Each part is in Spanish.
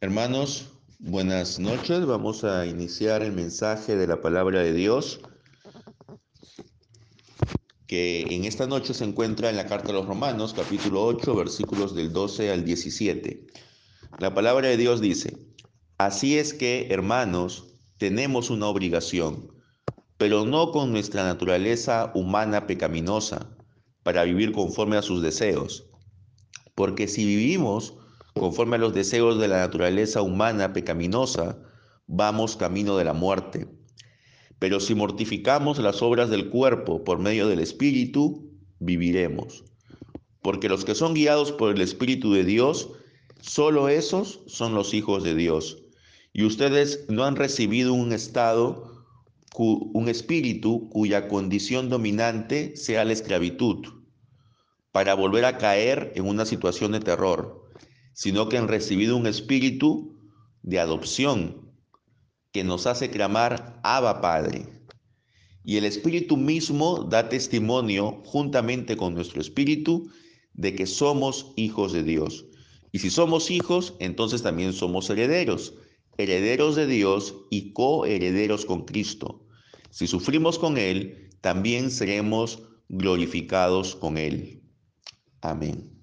Hermanos, buenas noches. Vamos a iniciar el mensaje de la palabra de Dios que en esta noche se encuentra en la carta a los Romanos, capítulo 8, versículos del 12 al 17. La palabra de Dios dice, así es que, hermanos, tenemos una obligación, pero no con nuestra naturaleza humana pecaminosa, para vivir conforme a sus deseos. Porque si vivimos conforme a los deseos de la naturaleza humana pecaminosa, vamos camino de la muerte. Pero si mortificamos las obras del cuerpo por medio del Espíritu, viviremos. Porque los que son guiados por el Espíritu de Dios, solo esos son los hijos de Dios. Y ustedes no han recibido un estado, un espíritu cuya condición dominante sea la esclavitud, para volver a caer en una situación de terror sino que han recibido un espíritu de adopción que nos hace clamar Abba Padre. Y el espíritu mismo da testimonio juntamente con nuestro espíritu de que somos hijos de Dios. Y si somos hijos, entonces también somos herederos, herederos de Dios y coherederos con Cristo. Si sufrimos con Él, también seremos glorificados con Él. Amén.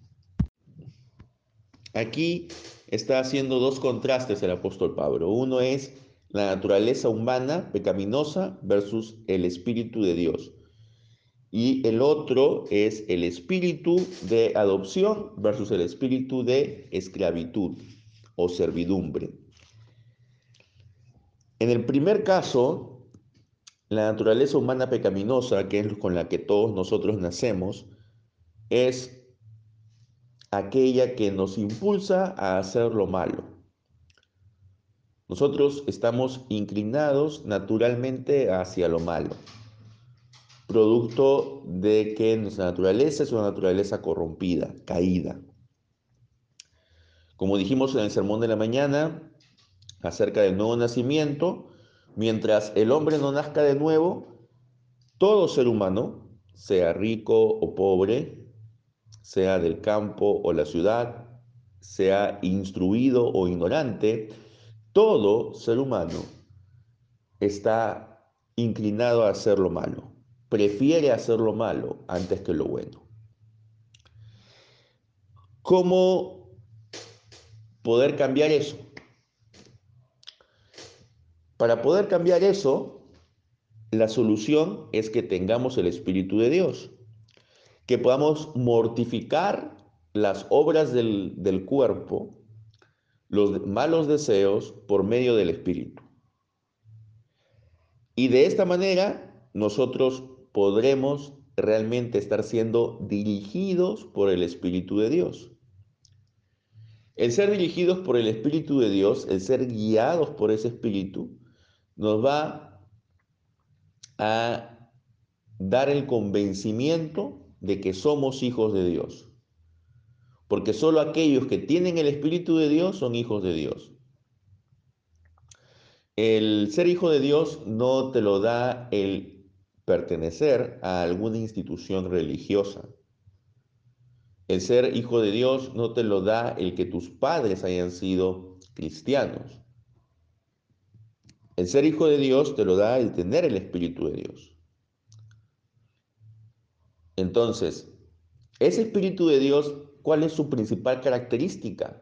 Aquí está haciendo dos contrastes el apóstol Pablo. Uno es la naturaleza humana pecaminosa versus el Espíritu de Dios. Y el otro es el espíritu de adopción versus el espíritu de esclavitud o servidumbre. En el primer caso, la naturaleza humana pecaminosa, que es con la que todos nosotros nacemos, es aquella que nos impulsa a hacer lo malo. Nosotros estamos inclinados naturalmente hacia lo malo, producto de que nuestra naturaleza es una naturaleza corrompida, caída. Como dijimos en el sermón de la mañana acerca del nuevo nacimiento, mientras el hombre no nazca de nuevo, todo ser humano, sea rico o pobre, sea del campo o la ciudad, sea instruido o ignorante, todo ser humano está inclinado a hacer lo malo, prefiere hacer lo malo antes que lo bueno. ¿Cómo poder cambiar eso? Para poder cambiar eso, la solución es que tengamos el Espíritu de Dios que podamos mortificar las obras del, cuerpo, los malos deseos por medio del Espíritu. Y de esta manera nosotros podremos realmente estar siendo dirigidos por el Espíritu de Dios. El ser dirigidos por el Espíritu de Dios, el ser guiados por ese Espíritu, nos va a dar el convencimiento de que somos hijos de Dios. Porque solo aquellos que tienen el Espíritu de Dios son hijos de Dios. El ser hijo de Dios no te lo da el pertenecer a alguna institución religiosa. El ser hijo de Dios no te lo da el que tus padres hayan sido cristianos. El ser hijo de Dios te lo da el tener el Espíritu de Dios. Entonces, ese Espíritu de Dios, ¿cuál es su principal característica?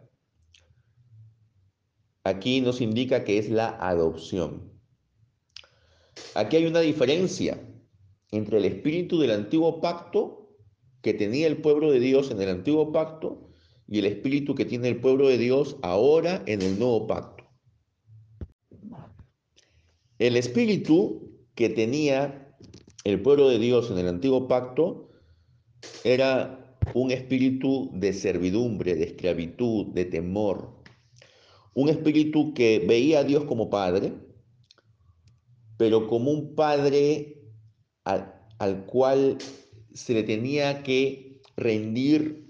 Aquí nos indica que es la adopción. Aquí hay una diferencia entre el espíritu del antiguo pacto que tenía el pueblo de Dios en el antiguo pacto y el espíritu que tiene el pueblo de Dios ahora en el nuevo pacto. El espíritu que tenía el pueblo de Dios en el antiguo pacto era un espíritu de servidumbre, de esclavitud, de temor. Un espíritu que veía a Dios como padre, pero como un padre al, al cual se le tenía que rendir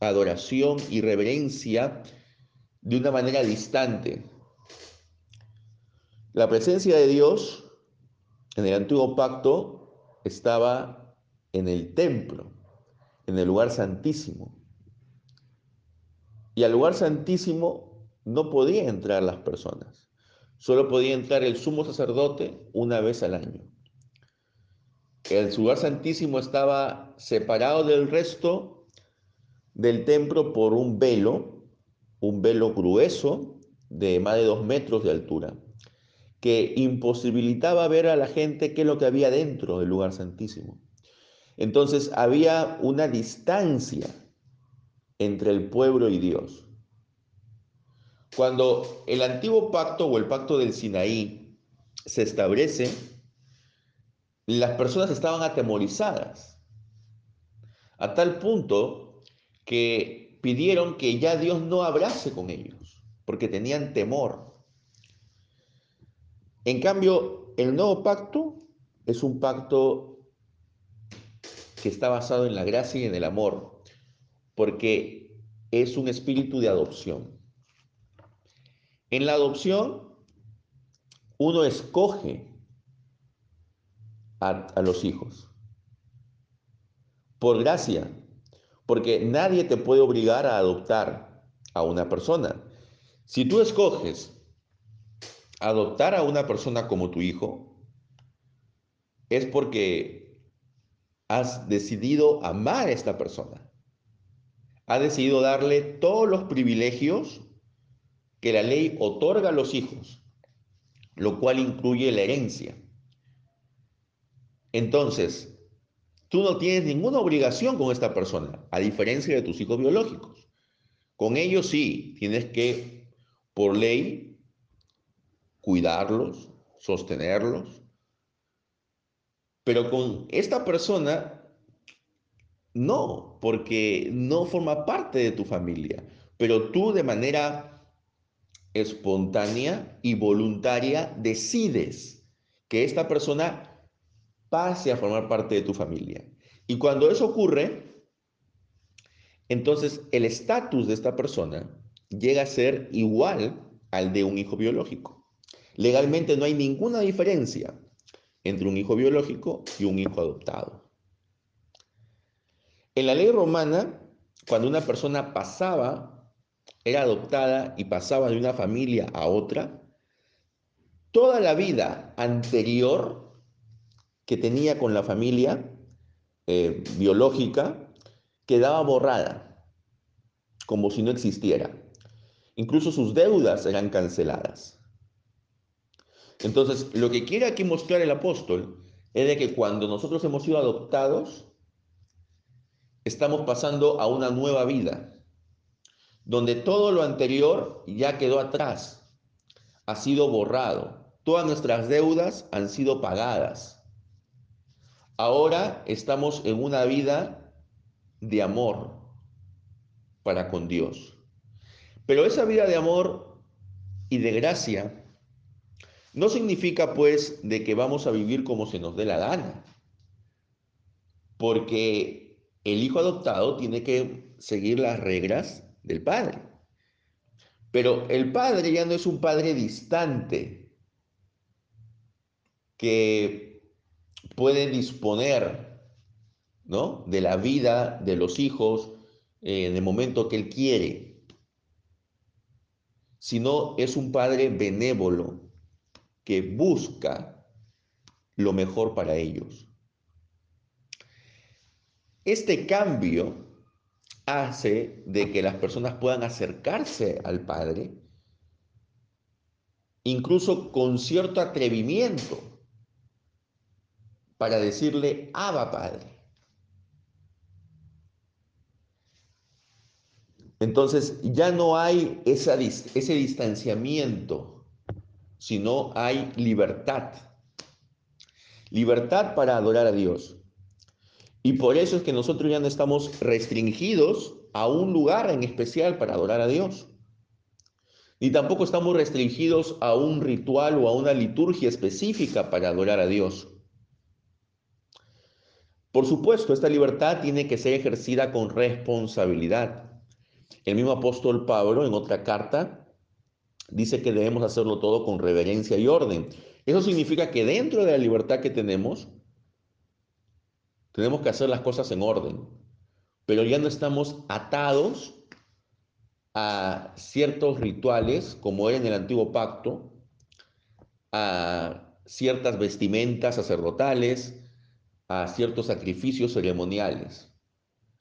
adoración y reverencia de una manera distante. La presencia de Dios en el antiguo pacto estaba en el templo, en el lugar santísimo. Y al lugar santísimo no podía entrar las personas. Solo podía entrar el sumo sacerdote una vez al año. El lugar santísimo estaba separado del resto del templo por un velo, un velo grueso de más de dos metros de altura, que imposibilitaba ver a la gente qué es lo que había dentro del lugar santísimo. Entonces había una distancia entre el pueblo y Dios. Cuando el antiguo pacto o el pacto del Sinaí se establece, las personas estaban atemorizadas, a tal punto que pidieron que ya Dios no abrace con ellos, porque tenían temor. En cambio, el nuevo pacto es un pacto que está basado en la gracia y en el amor, porque es un espíritu de adopción. En la adopción, uno escoge a, los hijos. Por gracia, porque nadie te puede obligar a adoptar a una persona. Si tú escoges adoptar a una persona como tu hijo, es porque has decidido amar a esta persona. Has decidido darle todos los privilegios que la ley otorga a los hijos, lo cual incluye la herencia. Entonces, tú no tienes ninguna obligación con esta persona, a diferencia de tus hijos biológicos. Con ellos sí, tienes que, por ley, cuidarlos, sostenerlos. Pero con esta persona, no, porque no forma parte de tu familia. Pero tú de manera espontánea y voluntaria decides que esta persona pase a formar parte de tu familia. Y cuando eso ocurre, entonces el estatus de esta persona llega a ser igual al de un hijo biológico. Legalmente no hay ninguna diferencia entre un hijo biológico y un hijo adoptado. En la ley romana, cuando una persona pasaba era adoptada y pasaba de una familia a otra, toda la vida anterior que tenía con la familia eh, biológica quedaba borrada, como si no existiera. Incluso sus deudas eran canceladas. Entonces, lo que quiere aquí mostrar el apóstol es de que cuando nosotros hemos sido adoptados, estamos pasando a una nueva vida donde todo lo anterior ya quedó atrás, ha sido borrado, todas nuestras deudas han sido pagadas. Ahora estamos en una vida de amor para con Dios. Pero esa vida de amor y de gracia no significa pues de que vamos a vivir como se nos dé la gana. Porque el hijo adoptado tiene que seguir las reglas del Padre. Pero el Padre ya no es un Padre distante que puede disponer ¿no? de la vida de los hijos eh, en el momento que Él quiere, sino es un Padre benévolo que busca lo mejor para ellos. Este cambio hace de que las personas puedan acercarse al Padre, incluso con cierto atrevimiento, para decirle, Abba Padre. Entonces ya no hay ese distanciamiento, sino hay libertad. Libertad para adorar a Dios. Y por eso es que nosotros ya no estamos restringidos a un lugar en especial para adorar a Dios. Ni tampoco estamos restringidos a un ritual o a una liturgia específica para adorar a Dios. Por supuesto, esta libertad tiene que ser ejercida con responsabilidad. El mismo apóstol Pablo en otra carta dice que debemos hacerlo todo con reverencia y orden. Eso significa que dentro de la libertad que tenemos, tenemos que hacer las cosas en orden, pero ya no estamos atados a ciertos rituales, como era en el antiguo pacto, a ciertas vestimentas sacerdotales, a ciertos sacrificios ceremoniales,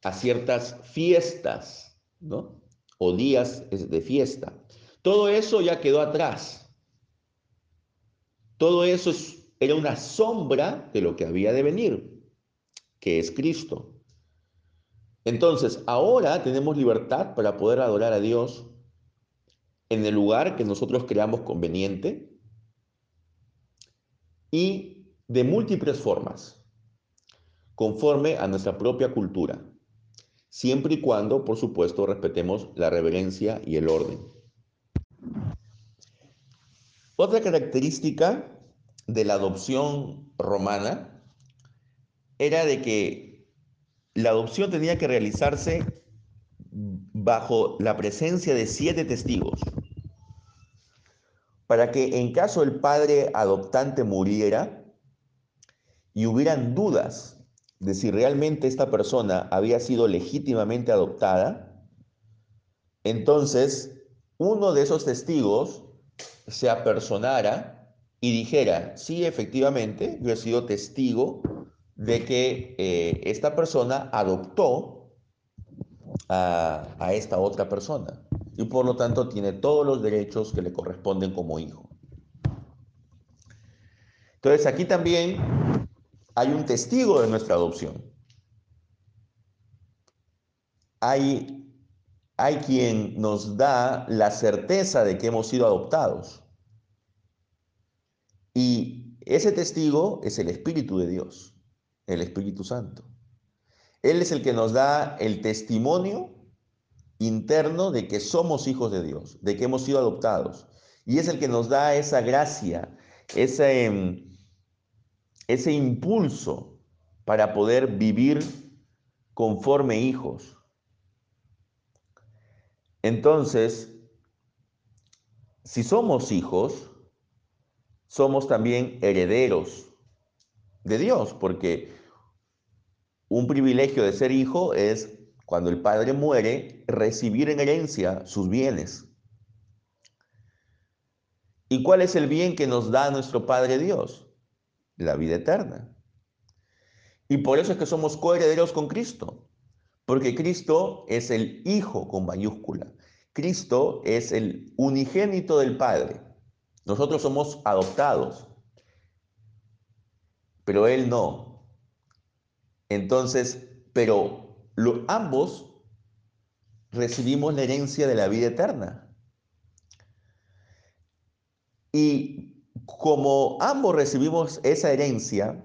a ciertas fiestas, ¿no? O días de fiesta. Todo eso ya quedó atrás. Todo eso era una sombra de lo que había de venir, que es Cristo. Entonces, ahora tenemos libertad para poder adorar a Dios en el lugar que nosotros creamos conveniente y de múltiples formas, conforme a nuestra propia cultura, siempre y cuando, por supuesto, respetemos la reverencia y el orden. Otra característica de la adopción romana era de que la adopción tenía que realizarse bajo la presencia de siete testigos, para que en caso el padre adoptante muriera y hubieran dudas de si realmente esta persona había sido legítimamente adoptada, entonces uno de esos testigos se apersonara y dijera, sí, efectivamente, yo he sido testigo de que eh, esta persona adoptó a, a esta otra persona y por lo tanto tiene todos los derechos que le corresponden como hijo. Entonces aquí también hay un testigo de nuestra adopción. Hay, hay quien nos da la certeza de que hemos sido adoptados. Y ese testigo es el Espíritu de Dios el Espíritu Santo. Él es el que nos da el testimonio interno de que somos hijos de Dios, de que hemos sido adoptados. Y es el que nos da esa gracia, ese, em, ese impulso para poder vivir conforme hijos. Entonces, si somos hijos, somos también herederos de Dios, porque un privilegio de ser hijo es, cuando el padre muere, recibir en herencia sus bienes. ¿Y cuál es el bien que nos da nuestro Padre Dios? La vida eterna. Y por eso es que somos coherederos con Cristo, porque Cristo es el Hijo con mayúscula. Cristo es el unigénito del Padre. Nosotros somos adoptados pero él no. Entonces, pero ambos recibimos la herencia de la vida eterna. Y como ambos recibimos esa herencia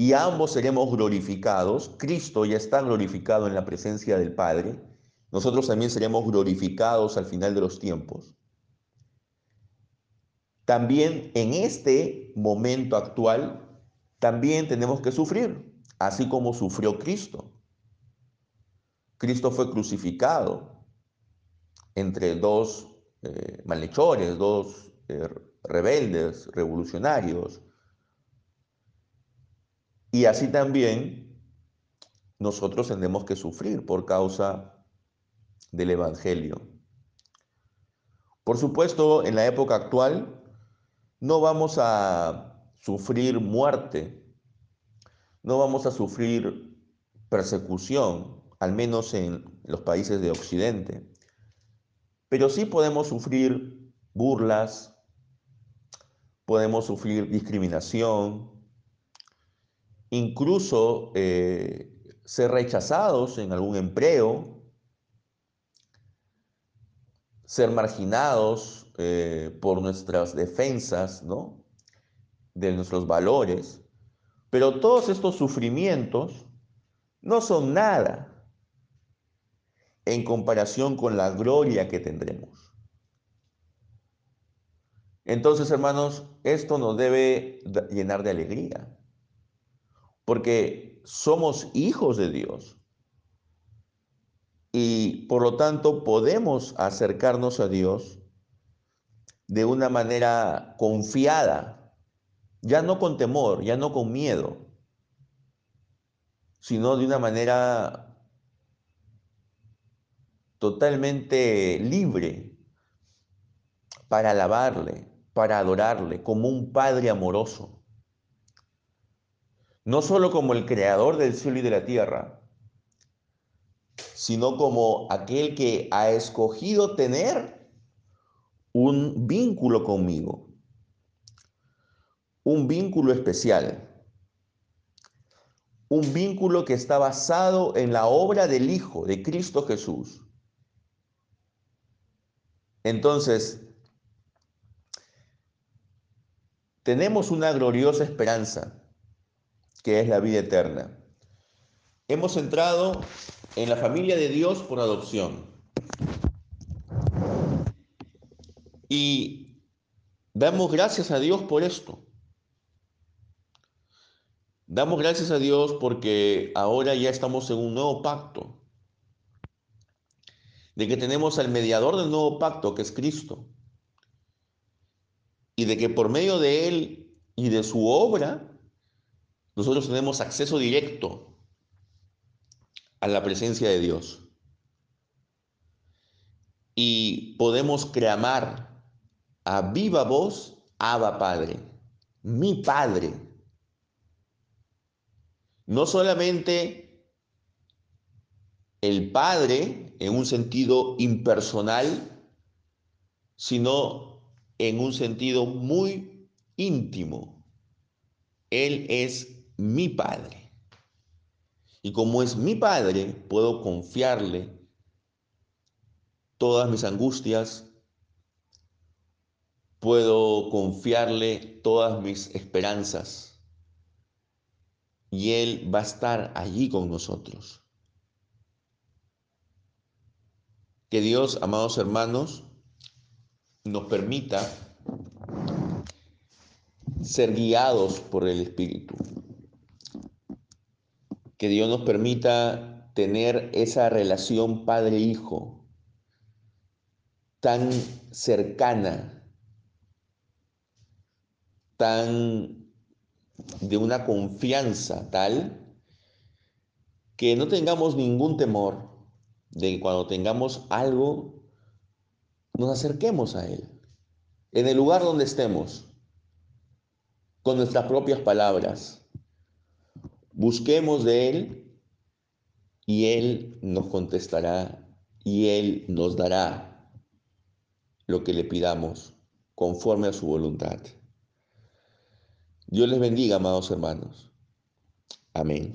y ambos seremos glorificados, Cristo ya está glorificado en la presencia del Padre, nosotros también seremos glorificados al final de los tiempos. También en este momento actual también tenemos que sufrir, así como sufrió Cristo. Cristo fue crucificado entre dos eh, malhechores, dos eh, rebeldes, revolucionarios. Y así también nosotros tenemos que sufrir por causa del Evangelio. Por supuesto, en la época actual no vamos a sufrir muerte, no vamos a sufrir persecución, al menos en los países de Occidente, pero sí podemos sufrir burlas, podemos sufrir discriminación, incluso eh, ser rechazados en algún empleo, ser marginados eh, por nuestras defensas, ¿no? de nuestros valores, pero todos estos sufrimientos no son nada en comparación con la gloria que tendremos. Entonces, hermanos, esto nos debe llenar de alegría, porque somos hijos de Dios y por lo tanto podemos acercarnos a Dios de una manera confiada, ya no con temor, ya no con miedo, sino de una manera totalmente libre para alabarle, para adorarle como un Padre amoroso. No solo como el creador del cielo y de la tierra, sino como aquel que ha escogido tener un vínculo conmigo, un vínculo especial, un vínculo que está basado en la obra del Hijo, de Cristo Jesús. Entonces, tenemos una gloriosa esperanza, que es la vida eterna. Hemos entrado en la familia de Dios por adopción. Y damos gracias a Dios por esto. Damos gracias a Dios porque ahora ya estamos en un nuevo pacto. De que tenemos al mediador del nuevo pacto, que es Cristo. Y de que por medio de Él y de su obra, nosotros tenemos acceso directo a la presencia de Dios. Y podemos clamar a viva voz, Abba Padre, mi Padre. No solamente el Padre en un sentido impersonal, sino en un sentido muy íntimo. Él es mi Padre. Y como es mi Padre, puedo confiarle todas mis angustias, puedo confiarle todas mis esperanzas. Y Él va a estar allí con nosotros. Que Dios, amados hermanos, nos permita ser guiados por el Espíritu que Dios nos permita tener esa relación padre-hijo tan cercana, tan de una confianza tal que no tengamos ningún temor de que cuando tengamos algo nos acerquemos a Él, en el lugar donde estemos, con nuestras propias palabras Busquemos de Él y Él nos contestará y Él nos dará lo que le pidamos conforme a su voluntad. Dios les bendiga, amados hermanos. Amén.